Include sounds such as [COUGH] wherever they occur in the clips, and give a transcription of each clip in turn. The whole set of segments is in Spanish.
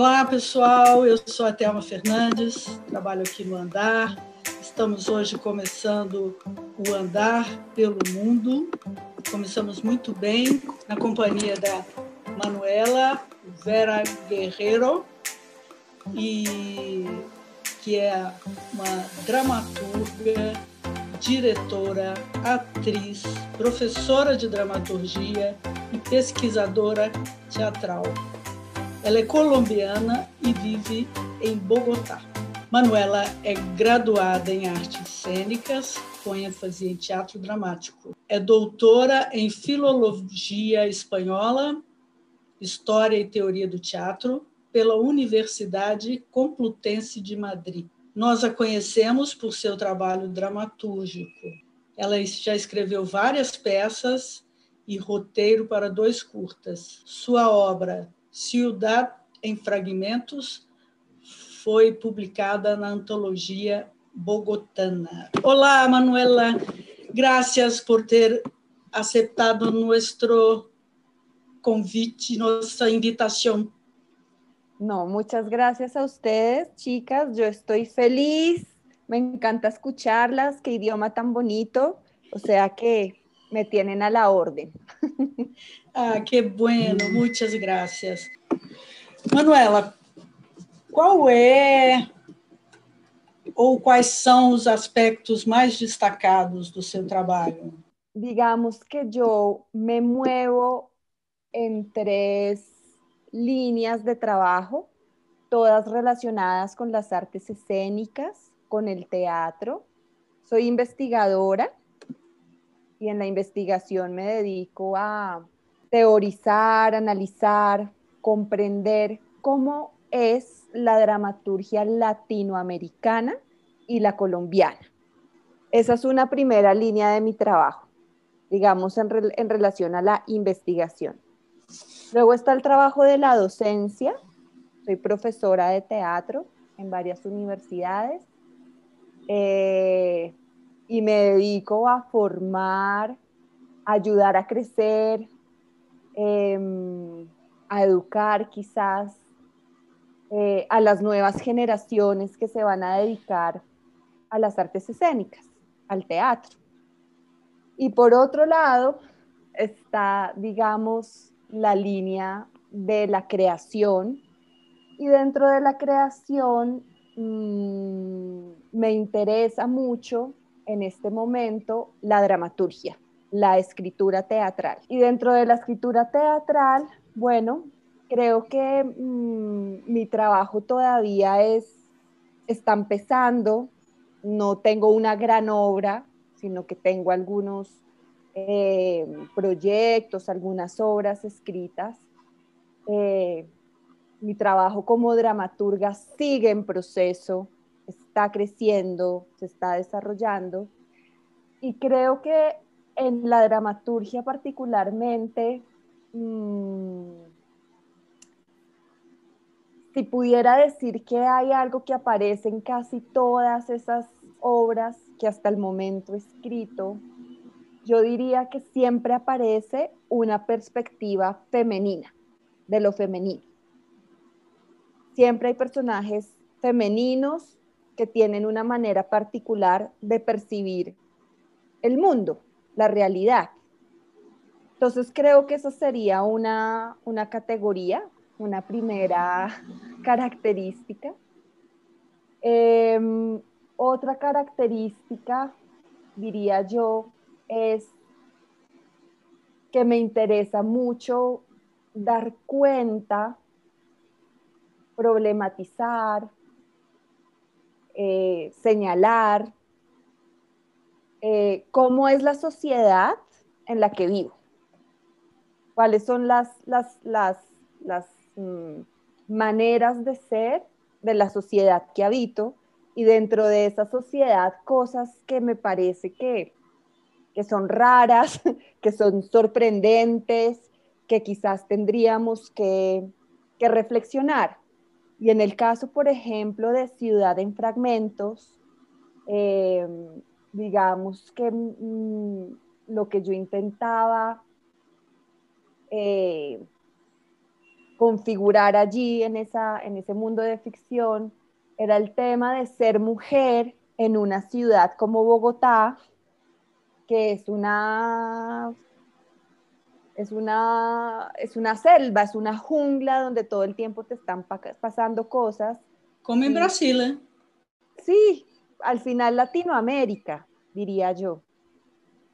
Olá, pessoal. Eu sou a Thelma Fernandes, trabalho aqui no Andar. Estamos hoje começando o Andar pelo Mundo. Começamos muito bem na companhia da Manuela Vera Guerreiro, e que é uma dramaturga, diretora, atriz, professora de dramaturgia e pesquisadora teatral. Ela é colombiana e vive em Bogotá. Manuela é graduada em artes cênicas, com ênfase em teatro dramático. É doutora em filologia espanhola, história e teoria do teatro pela Universidade Complutense de Madrid. Nós a conhecemos por seu trabalho dramatúrgico. Ela já escreveu várias peças e roteiro para dois curtas. Sua obra Ciudad em Fragmentos foi publicada na antologia Bogotana. Olá, Manuela. Gracias por ter aceptado nuestro convite, nuestra invitación. No, muchas gracias a ustedes, chicas. Yo estoy feliz. Me encanta escucharlas. Qué idioma tan bonito. O sea que me tienen a la orden. [LAUGHS] Ah, que bueno. Muchas gracias. Manuela, qual é ou quais são os aspectos mais destacados do seu trabalho? Digamos que eu me muevo em três líneas de trabajo, todas relacionadas con las artes escénicas, con el teatro. Soy investigadora y en la investigación me dedico a teorizar, analizar, comprender cómo es la dramaturgia latinoamericana y la colombiana. Esa es una primera línea de mi trabajo, digamos, en, relación a la investigación. Luego está el trabajo de la docencia. Soy profesora de teatro en varias universidades eh, y me dedico a formar, ayudar a crecer, em, a educar quizás eh, a las nuevas generaciones que se van a dedicar a las artes escénicas, al teatro. Y por otro lado está, digamos, la línea de la creación y dentro de la creación mm, me interesa mucho en este momento la dramaturgia, la escritura teatral. Y dentro de la escritura teatral, bueno, creo que mm, mi trabajo todavía es, está empezando, no tengo una gran obra, sino que tengo algunos eh, proyectos, algunas obras escritas. Eh, mi trabajo como dramaturga sigue en proceso, está creciendo, se está desarrollando y creo que en la dramaturgia particularmente, mm, si pudiera decir que hay algo que aparece en casi todas esas obras que hasta el momento he escrito, yo diría que siempre aparece una perspectiva femenina, de lo femenino. Siempre hay personajes femeninos que tienen una manera particular de percibir el mundo, la realidad. Entonces creo que eso sería una, una categoría, una primera [LAUGHS] característica. Em, otra característica, diría yo, es que me interesa mucho dar cuenta, problematizar, eh, señalar eh, cómo es la sociedad en la que vivo, cuáles son las, las, mm, maneras de ser de la sociedad que habito y dentro de esa sociedad cosas que me parece que que son raras, [LAUGHS] que son sorprendentes, que quizás tendríamos que, reflexionar. Y en el caso, por ejemplo, de Ciudad en Fragmentos, eh, digamos que mm, lo que yo intentaba eh, configurar allí en, esa, en ese mundo de ficción era el tema de ser mujer en una ciudad como Bogotá, que es una, es una, es una selva, es una jungla donde todo el tiempo te están pasando cosas. Como en Brasil, ¿eh? Sí, al final Latinoamérica, diría yo.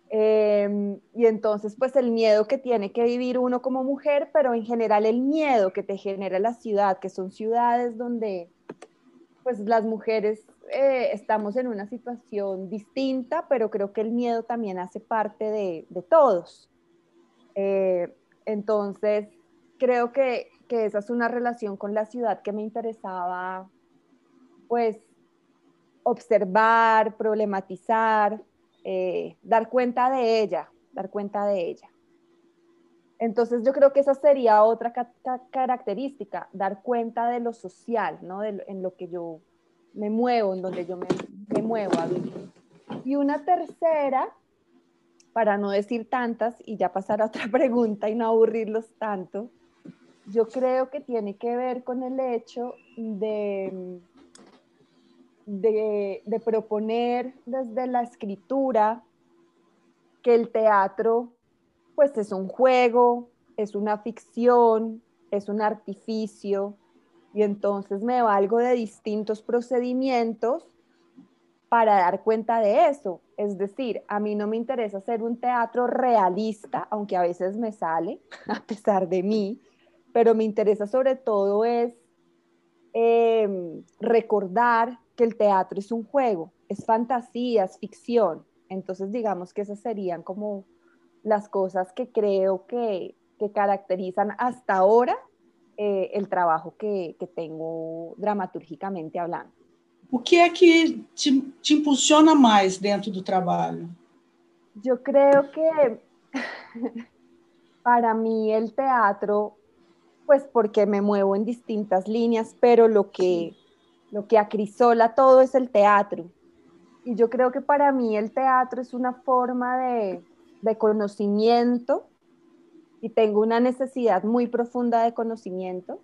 Em, y entonces, pues el miedo que tiene que vivir uno como mujer, pero en general el miedo que te genera la ciudad, que son ciudades donde pues las mujeres eh, estamos en una situación distinta, pero creo que el miedo también hace parte de, todos. Eh, entonces, creo que, que esa es una relación con la ciudad que me interesaba, pues, observar, problematizar, eh, dar cuenta de ella, dar cuenta de ella. Entonces yo creo que esa sería otra característica, dar cuenta de lo social, ¿no? en lo que yo me muevo, en donde yo me, muevo a. Y una tercera, para no decir tantas y ya pasar a otra [LAUGHS] pregunta y no aburrirlos tanto, yo creo que tiene que ver con el hecho de de, proponer desde la escritura que el teatro pues es un juego, es una ficción, es un artificio, y entonces me valgo de distintos procedimientos para dar cuenta de eso. Es decir, a mí no me interesa hacer un teatro realista, aunque a veces me sale, [LAUGHS] a pesar de mí, pero me interesa sobre todo es em, recordar que el teatro es un juego, es fantasía, es ficción. Entonces, digamos que esas serían como las cosas que creo que, caracterizan hasta ahora eh, el trabajo que, tengo dramatúrgicamente hablando. O que é que te, te impulsiona mais dentro do trabalho? Yo creo que [LAUGHS] para mí el teatro, pues porque me muevo en distintas líneas, pero lo que lo que acrisola todo es el teatro. Y yo creo que para mí el teatro es una forma de, conocimiento y tengo una necesidad muy profunda de conocimiento.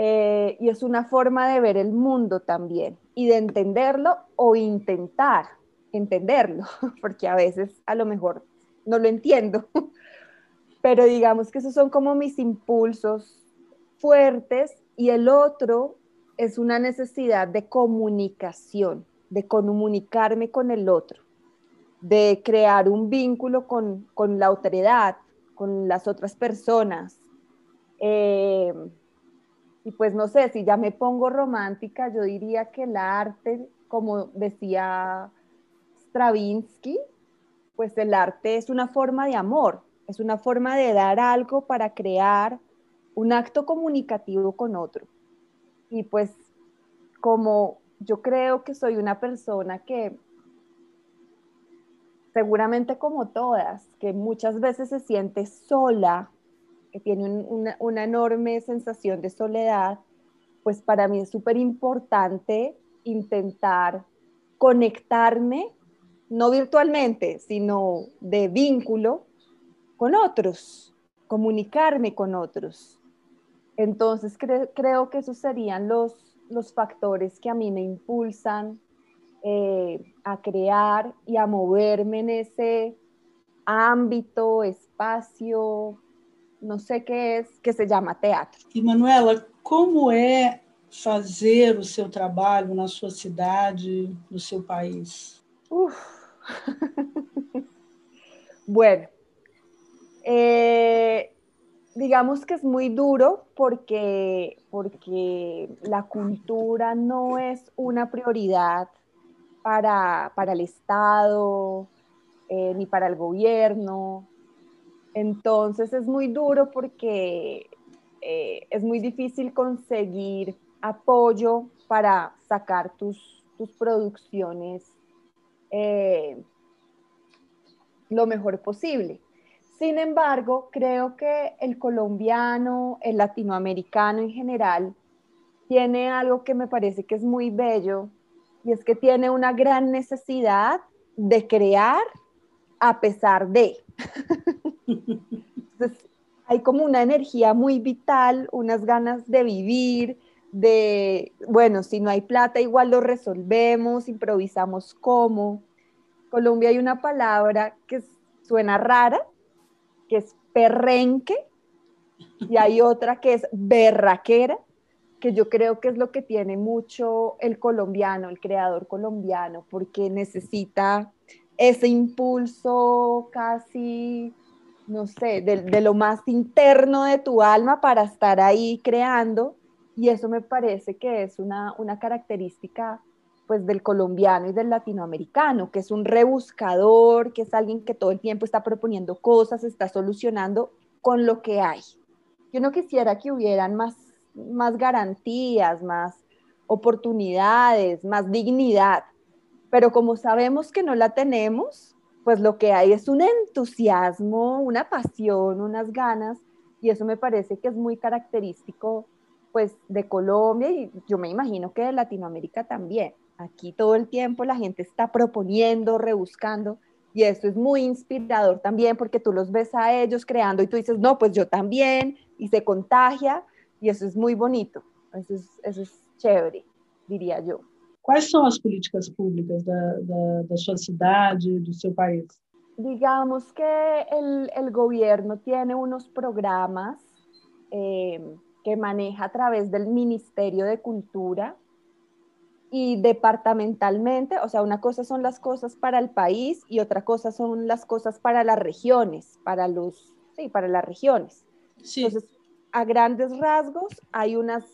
Eh, y es una forma de ver el mundo también y de entenderlo o intentar entenderlo, [LAUGHS] porque a veces a lo mejor no lo entiendo, [LAUGHS] pero digamos que esos son como mis impulsos fuertes y el otro es una necesidad de comunicación, de comunicarme con el otro, de crear un vínculo con, la autoridad, con las otras personas. Eh, y pues no sé, si ya me pongo romántica, yo diría que el arte, como decía Stravinsky, pues el arte es una forma de amor, es una forma de dar algo para crear un acto comunicativo con otro. Y pues como yo creo que soy una persona que seguramente como todas, que muchas veces se siente sola, tiene una, enorme sensación de soledad, pues para mí es súper importante intentar conectarme, no virtualmente, sino de vínculo con otros, comunicarme con otros. Entonces creo que esos serían los, los factores que a mí me impulsan eh, a crear y a moverme en ese ámbito, espacio, no sé qué es, que se llama teatro. E Manuela, como é fazer o seu trabalho na sua cidade, no seu país? Uf. [LAUGHS] bueno, eh, digamos que es muy duro porque, porque la cultura no es una prioridad para, el Estado eh, ni para el gobierno. Entonces es muy duro porque eh, es muy difícil conseguir apoyo para sacar tus, producciones eh, lo mejor posible. Sin embargo, creo que el colombiano, el latinoamericano en general, tiene algo que me parece que es muy bello y es que tiene una gran necesidad de crear a pesar de. [LAUGHS] hay como una energía muy vital, unas ganas de vivir, de, bueno, si no hay plata, igual lo resolvemos, improvisamos cómo. Colombia hay una palabra que suena rara, que es perrenque, y hay otra que es berraquera, que yo creo que es lo que tiene mucho el colombiano, el creador colombiano, porque necesita ese impulso casi, no sé, de, lo más interno de tu alma para estar ahí creando. Y eso me parece que es una, una característica pues del colombiano y del latinoamericano, que es un rebuscador, que es alguien que todo el tiempo está proponiendo cosas, está solucionando con lo que hay. Yo no quisiera que hubieran más, más garantías, más oportunidades, más dignidad, pero como sabemos que no la tenemos, pues lo que hay es un entusiasmo, una pasión, unas ganas, y eso me parece que es muy característico pues de Colombia y yo me imagino que de Latinoamérica también. Aquí todo el tiempo la gente está proponiendo, rebuscando, y eso es muy inspirador también porque tú los ves a ellos creando y tú dices, no, pues yo también, y se contagia, y eso es muy bonito, eso es, eso es chévere, diría yo. Quais são as políticas públicas da, da, da sua cidade, do seu país? Digamos que el, el gobierno tiene unos programas eh, que maneja a través del Ministerio de Cultura y departamentalmente, o sea, una cosa son las cosas para el país y otra cosa son las cosas para las regiones, para los, sí, para las regiones. Sí. Entonces, a grandes rasgos, hay unas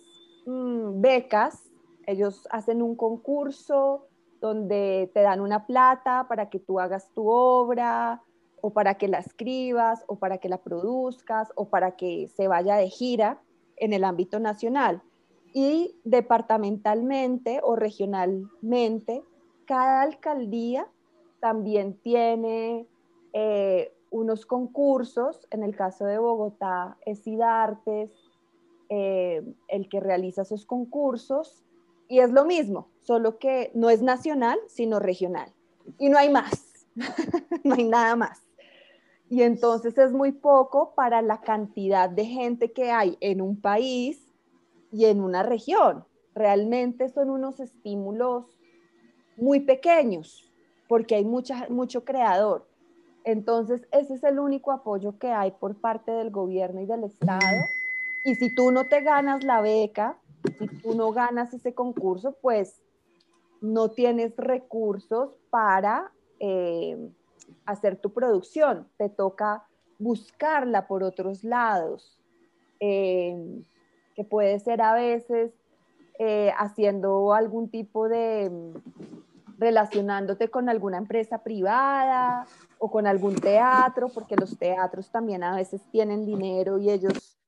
mm, becas, ellos hacen un concurso donde te dan una plata para que tú hagas tu obra o para que la escribas o para que la produzcas o para que se vaya de gira en el ámbito nacional. Y departamentalmente o regionalmente, cada alcaldía también tiene eh, unos concursos, en el caso de Bogotá es IDARTES, eh, el que realiza esos concursos, y es lo mismo, solo que no es nacional, sino regional. Y no hay más, [LAUGHS] no hay nada más. Y entonces es muy poco para la cantidad de gente que hay en un país y en una región. Realmente son unos estímulos muy pequeños porque hay mucha, mucho creador. Entonces, ese es el único apoyo que hay por parte del gobierno y del Estado. Y si tú no te ganas la beca, si tú no ganas ese concurso, pues no tienes recursos para eh, hacer tu producción. Te toca buscarla por otros lados. Eh, que puede ser a veces eh, haciendo algún tipo de relacionándote con alguna empresa privada o con algún teatro, porque los teatros también a veces tienen dinero y ellos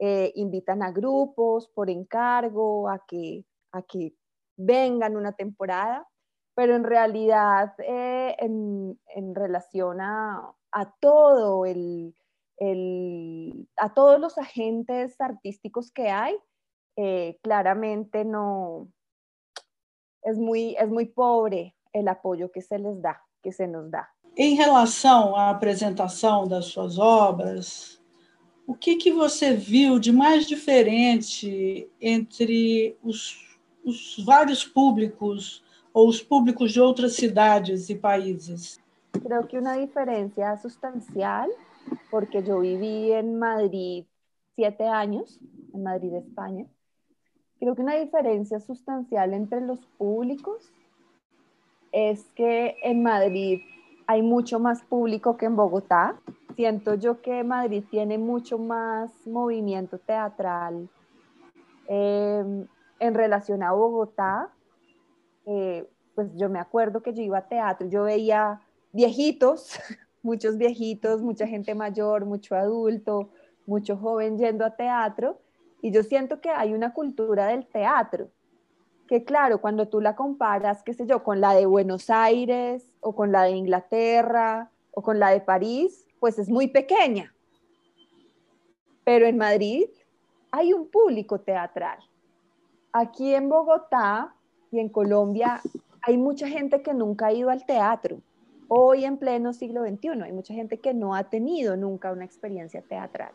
eh, invitan a grupos por encargo a que, a que vengan una temporada, pero en realidad eh, en, en, relación a, a todo el, a todos los agentes artísticos que hay, eh, claramente no, es muy, es muy pobre el apoyo que se les da, que se nos da. Em relação à apresentação das suas obras, o que, que você viu de mais diferente entre os, os vários públicos ou os públicos de outras cidades e países? Creo que uma diferença substancial porque yo viví en Madrid siete años, en Madrid, España. Creo que una diferencia sustancial entre los públicos es que en Madrid hay mucho más público que en Bogotá. Siento yo que Madrid tiene mucho más movimiento teatral em, en relación a Bogotá. Eh, pues yo me acuerdo que yo iba a teatro, yo veía viejitos [LAUGHS] muchos viejitos, mucha gente mayor, mucho adulto, mucho joven yendo a teatro. Y yo siento que hay una cultura del teatro, que claro, cuando tú la comparas, qué sé yo, con la de Buenos Aires o con la de Inglaterra o con la de París, pues es muy pequeña. Pero en Madrid hay un público teatral. Aquí en Bogotá y en Colombia hay mucha gente que nunca ha ido al teatro hoy en pleno siglo XXI. Hay mucha gente que no ha tenido nunca una experiencia teatral.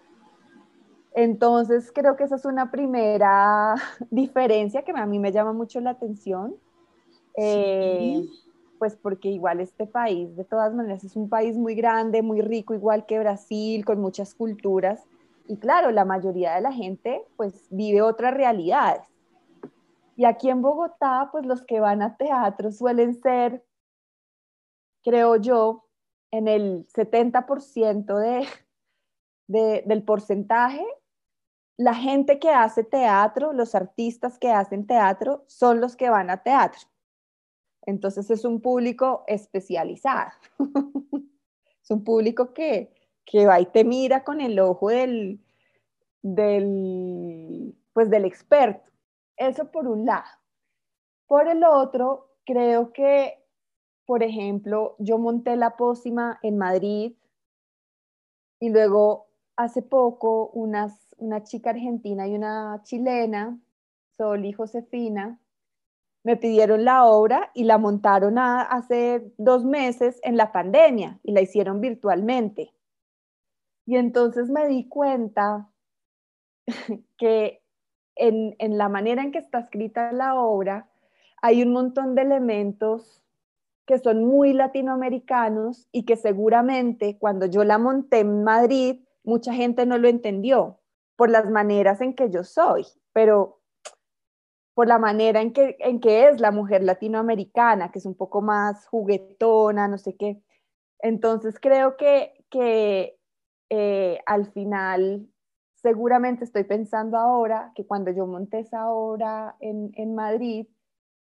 Entonces, creo que esa es una primera [LAUGHS] diferencia que a mí me llama mucho la atención. Eh, pues porque igual este país, de todas maneras, es un país muy grande, muy rico, igual que Brasil, con muchas culturas. Y claro, la mayoría de la gente pues vive otras realidades. Y aquí en Bogotá, pues los que van a teatro suelen ser, creo yo, en el 70% de, de, del porcentaje la gente que hace teatro, los artistas que hacen teatro, son los que van a teatro. Entonces es un público especializado. [LAUGHS] es un público que, que va y te mira con el ojo del, del, pues del experto. Eso por un lado. Por el otro, creo que, por ejemplo, yo monté la pócima en Madrid y luego hace poco unas una chica argentina y una chilena, Sol y Josefina, me pidieron la obra y la montaron hace dos meses en la pandemia y la hicieron virtualmente. Y entonces me di cuenta [LAUGHS] que en, en la manera en que está escrita la obra hay un montón de elementos que son muy latinoamericanos y que seguramente cuando yo la monté en Madrid, mucha gente no lo entendió por las maneras en que yo soy, pero por la manera en que, en que es la mujer latinoamericana, que es un poco más juguetona, no sé qué. Entonces creo que, que eh, al final, seguramente estoy pensando ahora que cuando yo monté esa obra en, en Madrid,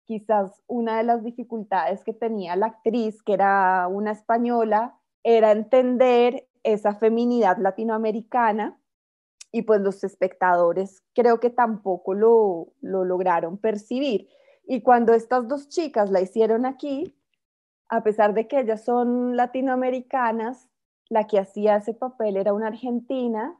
quizás una de las dificultades que tenía la actriz, que era una española, era entender esa feminidad latinoamericana y pues los espectadores creo que tampoco lo, lo lograron percibir. Y cuando estas dos chicas la hicieron aquí, a pesar de que ellas son latinoamericanas, la que hacía ese papel era una argentina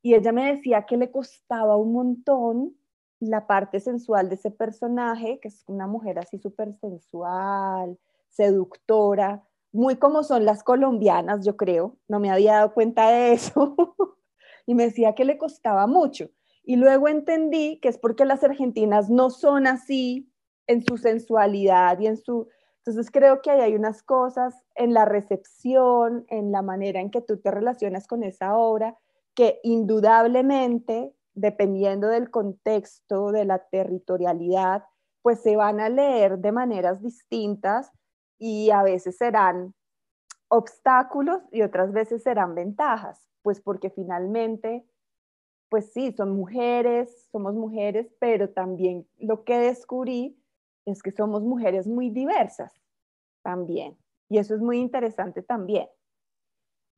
y ella me decía que le costaba un montón la parte sensual de ese personaje, que es una mujer así súper sensual, seductora, muy como son las colombianas, yo creo, no me había dado cuenta de eso. [LAUGHS] y me decía que le costaba mucho. Y luego entendí que es porque las argentinas no son así en su sensualidad y en su... Entonces creo que ahí hay unas cosas en la recepción, en la manera en que tú te relacionas con esa obra, que indudablemente, dependiendo del contexto, de la territorialidad, pues se van a leer de maneras distintas y a veces serán obstáculos y otras veces serán ventajas pues porque finalmente, pues sí, son mujeres, somos mujeres, pero también lo que descubrí es que somos mujeres muy diversas también. Y eso es muy interesante también.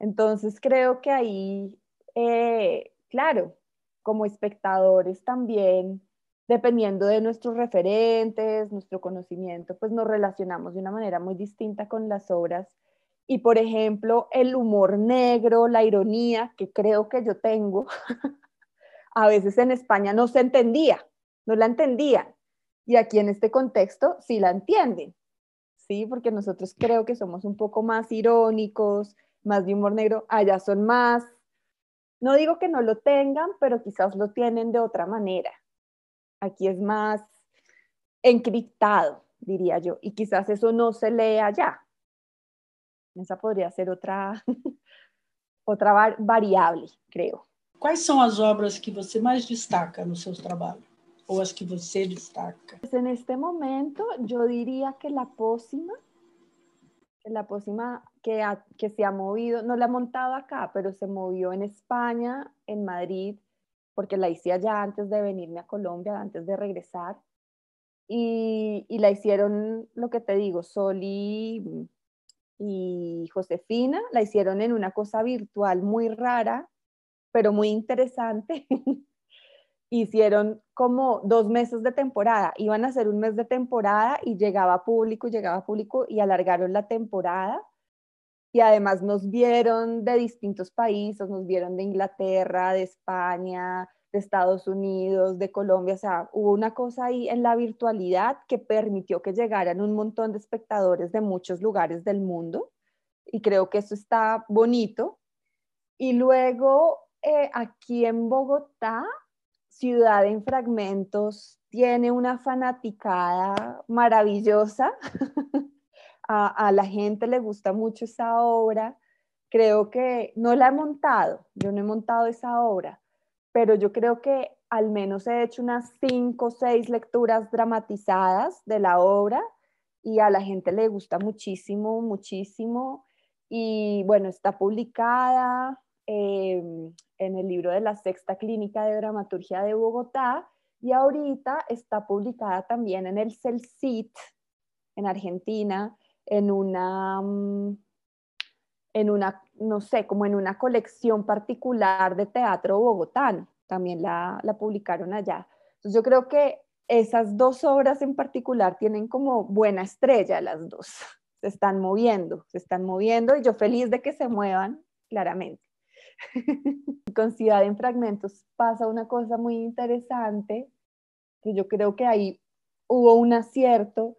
Entonces creo que ahí, eh, claro, como espectadores también, dependiendo de nuestros referentes, nuestro conocimiento, pues nos relacionamos de una manera muy distinta con las obras y por ejemplo, el humor negro, la ironía, que creo que yo tengo, [LAUGHS] a veces en España no se entendía, no la entendían. Y aquí en este contexto sí la entienden, ¿sí? Porque nosotros creo que somos un poco más irónicos, más de humor negro, allá son más, no digo que no lo tengan, pero quizás lo tienen de otra manera. Aquí es más encriptado, diría yo, y quizás eso no se lee allá. Essa podría ser outra, [LAUGHS] outra variável, creio. Quais são as obras que você mais destaca no seu trabalho? Ou as que você destaca? Neste momento, eu diria que a pócima, la pócima que, ha, que se ha movido, no la ha montado acá, pero se movió en España, en Madrid, porque la hice allá antes de venirme a Colombia, antes de regresar. Y, y la hicieron, lo que te digo, Sol y y Josefina la hicieron en una cosa virtual muy rara, pero muy interesante. [LAUGHS] Hicieron como dos meses de temporada, iban a hacer un mes de temporada y llegaba público, llegaba público y alargaron la temporada. Y además nos vieron de distintos países, nos vieron de Inglaterra, de España, de Estados Unidos, de Colombia, o sea, hubo una cosa ahí en la virtualidad que permitió que llegaran un montón de espectadores de muchos lugares del mundo y creo que eso está bonito. Y luego eh, aquí en Bogotá, Ciudad en Fragmentos tiene una fanaticada maravillosa. [LAUGHS] a, la gente le gusta mucho esa obra. Creo que no la he montado, yo no he montado esa obra, pero yo creo que al menos he hecho unas cinco o seis lecturas dramatizadas de la obra y a la gente le gusta muchísimo, muchísimo. Y bueno, está publicada em, en el libro de la Sexta Clínica de Dramaturgia de Bogotá y ahorita está publicada también en el CELCIT en Argentina en una, mm, en una, no sé, como en una colección particular de teatro bogotano. También la, la publicaron allá. Entonces yo creo que esas dos obras en particular tienen como buena estrella las dos. [LAUGHS] Se están moviendo, se están moviendo y yo feliz de que se muevan, claramente. [LAUGHS] Con Ciudad en Fragmentos pasa una cosa muy interesante, que yo creo que ahí hubo un acierto,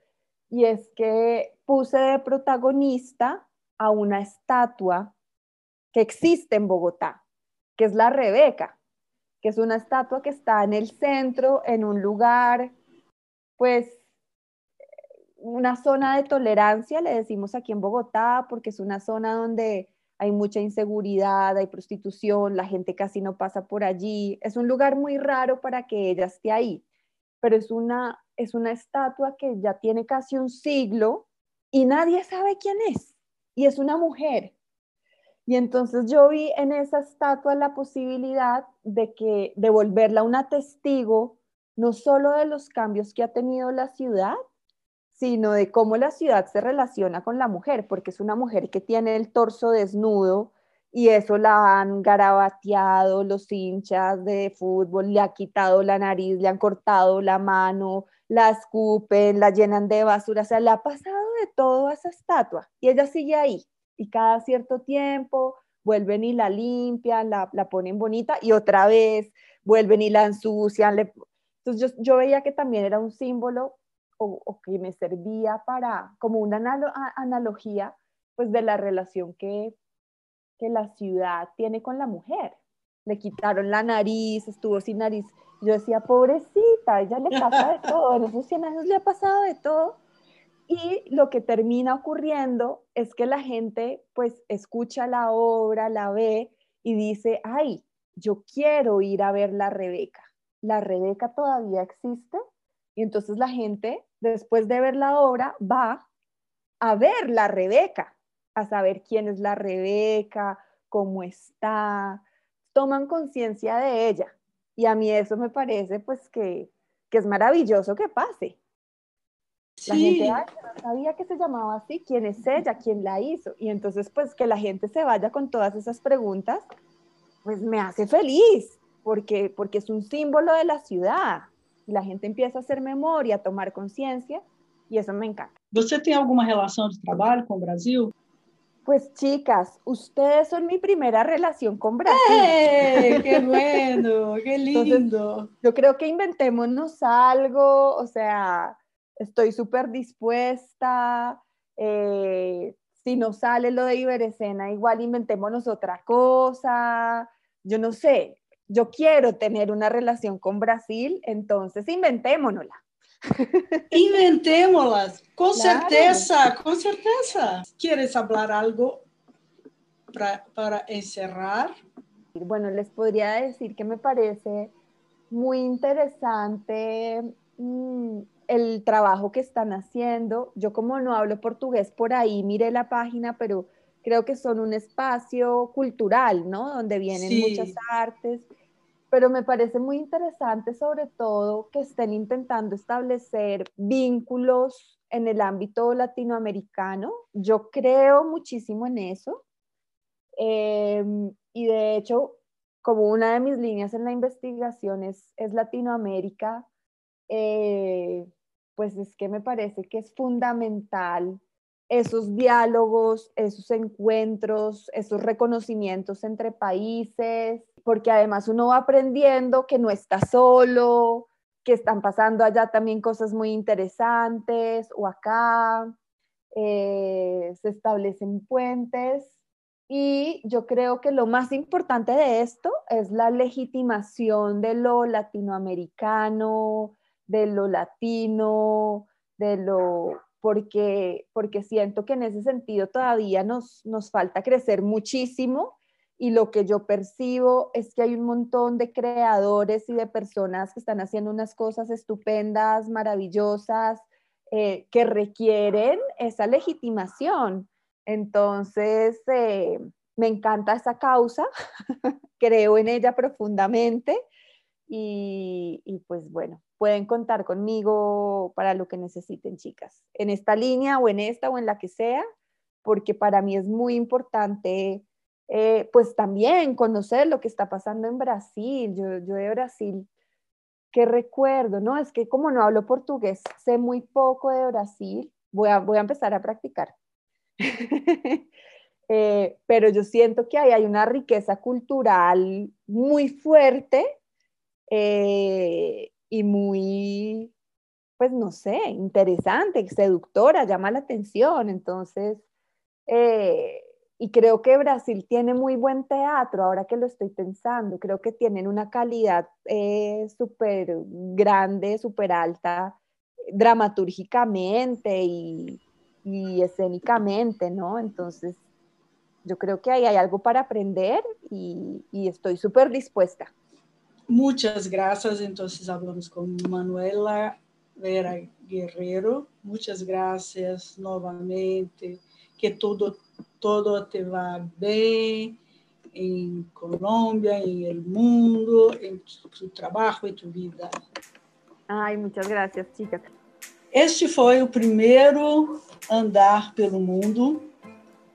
y es que puse de protagonista a una estatua que existe en Bogotá, que es la Rebeca, que es una estatua que está en el centro, en un lugar, pues, una zona de tolerancia, le decimos aquí en Bogotá, porque es una zona donde hay mucha inseguridad, hay prostitución, la gente casi no pasa por allí. Es un lugar muy raro para que ella esté ahí, pero es una, es una estatua que ya tiene casi un siglo y nadie sabe quién es. Y es una mujer. Y entonces yo vi en esa estatua la posibilidad de que de volverla una testigo no solo de los cambios que ha tenido la ciudad, sino de cómo la ciudad se relaciona con la mujer, porque es una mujer que tiene el torso desnudo y eso la han garabateado los hinchas de fútbol, le ha quitado la nariz, le han cortado la mano, la escupen, la llenan de basura, o sea, le ha pasado de todo a esa estatua y ella sigue ahí y cada cierto tiempo vuelven y la limpian, la, ponen bonita y otra vez vuelven y la ensucian. Entonces yo, veía que también era un símbolo o, que me servía para, como una analogía, pues de la relación que, que la ciudad tiene con la mujer. Le quitaron la nariz, estuvo sin nariz. Yo decía, pobrecita, ella le pasa de [LAUGHS] todo, en esos 100 años le ha pasado de todo y lo que termina ocurriendo es que la gente pues escucha la obra, la ve y dice, ay, yo quiero ir a ver la Rebeca. La Rebeca todavía existe y entonces la gente después de ver la obra va a ver la Rebeca, a saber quién es la Rebeca, cómo está, toman conciencia de ella. Y a mí eso me parece pues que, que es maravilloso que pase. La gente, no sabía que se llamaba así, quién es ella, quién la hizo. Y entonces, pues que la gente se vaya con todas esas preguntas, pues me hace feliz, porque, porque es un símbolo de la ciudad. Y la gente empieza a hacer memoria, a tomar conciencia, y eso me encanta. ¿Você tiene alguna relación de trabajo con Brasil? Pues chicas, ustedes son mi primera relación con Brasil. ¡Eh! ¡Qué bueno! ¡Qué lindo! yo creo que inventémonos algo, o sea, estoy súper dispuesta. Eh, si no sale lo de Iberescena, igual inventémonos otra cosa. Yo no sé, yo quiero tener una relación con Brasil, entonces inventémonosla. [LAUGHS] Inventémoslas, con certeza, con certeza. ¿Quieres hablar algo para, para encerrar? Bueno, les podría decir que me parece muy interesante mm, el trabajo que están haciendo. Yo como no hablo portugués por ahí, miré la página, pero creo que son un espacio cultural, ¿no? Donde vienen muchas artes. Pero me parece muy interesante sobre todo que estén intentando establecer vínculos en el ámbito latinoamericano. Yo creo muchísimo en eso. Em, y de hecho, como una de mis líneas en la investigación es, es Latinoamérica, eh, pues es que me parece que es fundamental esos diálogos, esos encuentros, esos reconocimientos entre países, porque además uno va aprendiendo que no está solo, que están pasando allá también cosas muy interesantes o acá, eh, se establecen puentes. Y yo creo que lo más importante de esto es la legitimación de lo latinoamericano, de lo latino, de lo porque, porque siento que en ese sentido todavía nos, nos falta crecer muchísimo y lo que yo percibo es que hay un montón de creadores y de personas que están haciendo unas cosas estupendas, maravillosas, eh, que requieren esa legitimación. Entonces, eh, me encanta esa causa, [LAUGHS] creo en ella profundamente y, y pues bueno, pueden contar conmigo para lo que necesiten, chicas, en esta línea o en esta o en la que sea, porque para mí es muy importante, eh, pues también conocer lo que está pasando en Brasil. Yo, yo de Brasil, ¿qué recuerdo? No, es que como no hablo portugués, sé muy poco de Brasil, voy a, voy a empezar a practicar. [LAUGHS] Eh, pero yo siento que ahí hay una riqueza cultural muy fuerte eh, y muy, pues no sé, interesante, seductora, llama la atención. Entonces, eh, y creo que Brasil tiene muy buen teatro, ahora que lo estoy pensando, creo que tienen una calidad eh, súper grande, súper alta, dramatúrgicamente y, y escénicamente, ¿no? Entonces, yo creo que ahí hay algo para aprender y, y estoy súper dispuesta. Muchas gracias. Entonces hablamos con Manuela Vera Guerrero. Muchas gracias novamente. Que todo, todo te va bem em Colômbia, em el mundo, em tu trabalho e tu vida. Ai, muitas graças, chicas. Este foi o primeiro andar pelo mundo.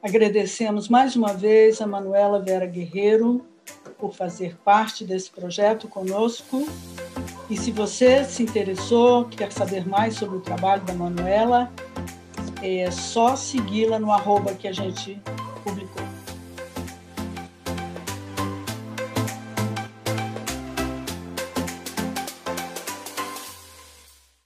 Agradecemos mais uma vez a Manuela Vera Guerreiro por fazer parte desse projeto conosco. E se você se interessou, quer saber mais sobre o trabalho da Manuela, é só segui-la no arroba que a gente publicou.